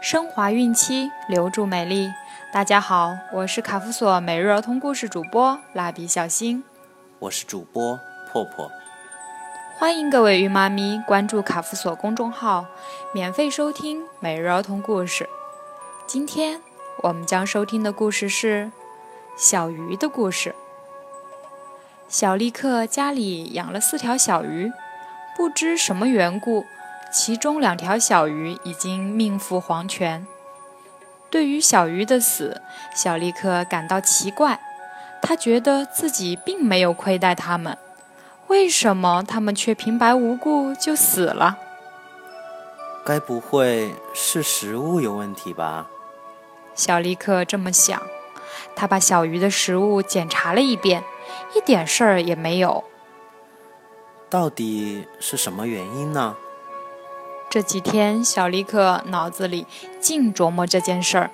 升华孕期，留住美丽。大家好，我是卡夫索每日儿童故事主播蜡笔小新，我是主播破破。欢迎各位孕妈咪关注卡夫索公众号，免费收听每日儿童故事。今天我们将收听的故事是小鱼的故事。小利克家里养了四条小鱼，不知什么缘故。其中两条小鱼已经命赴黄泉。对于小鱼的死，小立克感到奇怪。他觉得自己并没有亏待他们，为什么他们却平白无故就死了？该不会是食物有问题吧？小立克这么想。他把小鱼的食物检查了一遍，一点事儿也没有。到底是什么原因呢？这几天，小利克脑子里净琢磨这件事儿。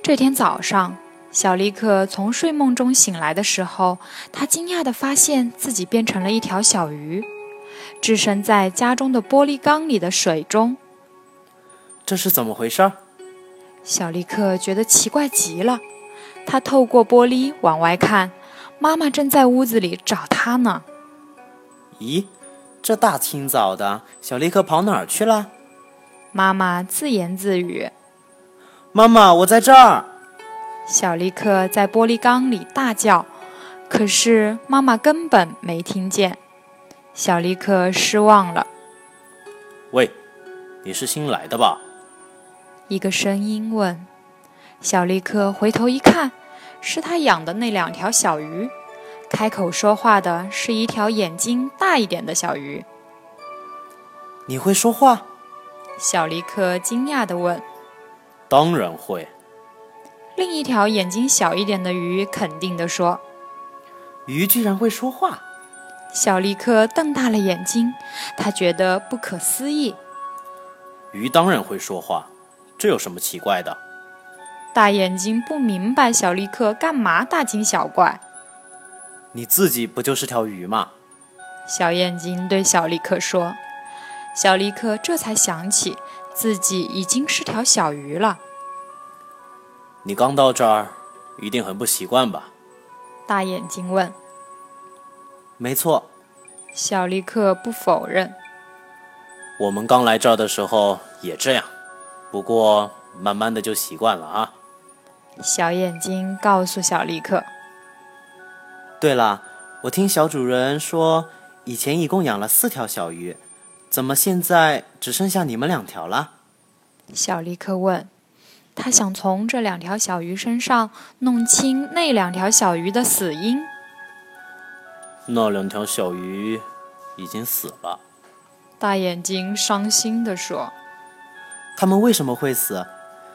这天早上，小利克从睡梦中醒来的时候，他惊讶地发现自己变成了一条小鱼，置身在家中的玻璃缸里的水中。这是怎么回事？小利克觉得奇怪极了。他透过玻璃往外看，妈妈正在屋子里找他呢。咦？这大清早的，小立克跑哪儿去了？妈妈自言自语：“妈妈，我在这儿。”小立克在玻璃缸里大叫，可是妈妈根本没听见。小立克失望了。喂，你是新来的吧？一个声音问。小立克回头一看，是他养的那两条小鱼。开口说话的是一条眼睛大一点的小鱼。你会说话？小利克惊讶地问。当然会。另一条眼睛小一点的鱼肯定地说。鱼居然会说话？小利克瞪大了眼睛，他觉得不可思议。鱼当然会说话，这有什么奇怪的？大眼睛不明白小利克干嘛大惊小怪。你自己不就是条鱼吗？小眼睛对小利克说。小利克这才想起自己已经是条小鱼了。你刚到这儿，一定很不习惯吧？大眼睛问。没错。小利克不否认。我们刚来这儿的时候也这样，不过慢慢的就习惯了啊。小眼睛告诉小利克。对了，我听小主人说，以前一共养了四条小鱼，怎么现在只剩下你们两条了？小立刻问。他想从这两条小鱼身上弄清那两条小鱼的死因。那两条小鱼已经死了。大眼睛伤心地说。他们为什么会死？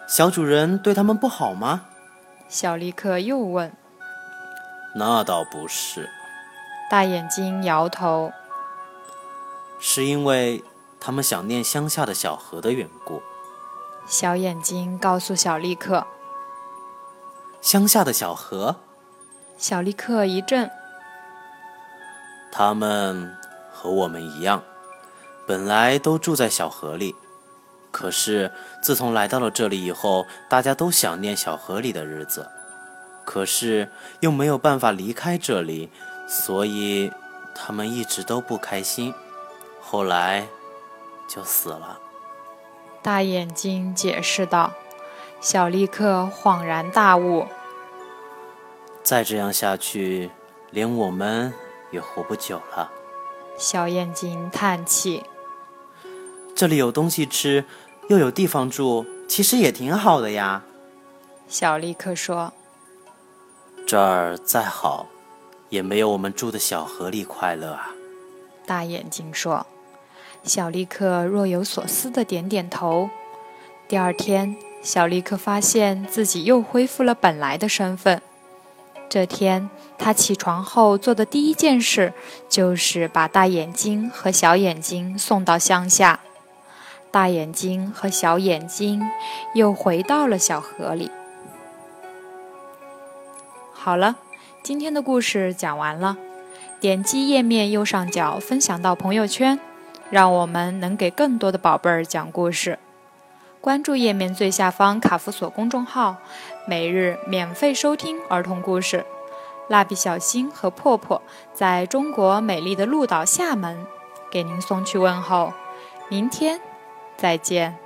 小主人对他们不好吗？小立克又问。那倒不是，大眼睛摇头。是因为他们想念乡下的小河的缘故。小眼睛告诉小立克：“乡下的小河。”小立克一震。他们和我们一样，本来都住在小河里，可是自从来到了这里以后，大家都想念小河里的日子。可是又没有办法离开这里，所以他们一直都不开心。后来就死了。大眼睛解释道。小立刻恍然大悟：再这样下去，连我们也活不久了。小眼睛叹气：这里有东西吃，又有地方住，其实也挺好的呀。小立刻说。这儿再好，也没有我们住的小河里快乐啊。大眼睛说。小利克若有所思的点点头。第二天，小利克发现自己又恢复了本来的身份。这天，他起床后做的第一件事就是把大眼睛和小眼睛送到乡下。大眼睛和小眼睛又回到了小河里。好了，今天的故事讲完了。点击页面右上角分享到朋友圈，让我们能给更多的宝贝儿讲故事。关注页面最下方卡夫索公众号，每日免费收听儿童故事。蜡笔小新和破破在中国美丽的鹭岛厦门给您送去问候，明天再见。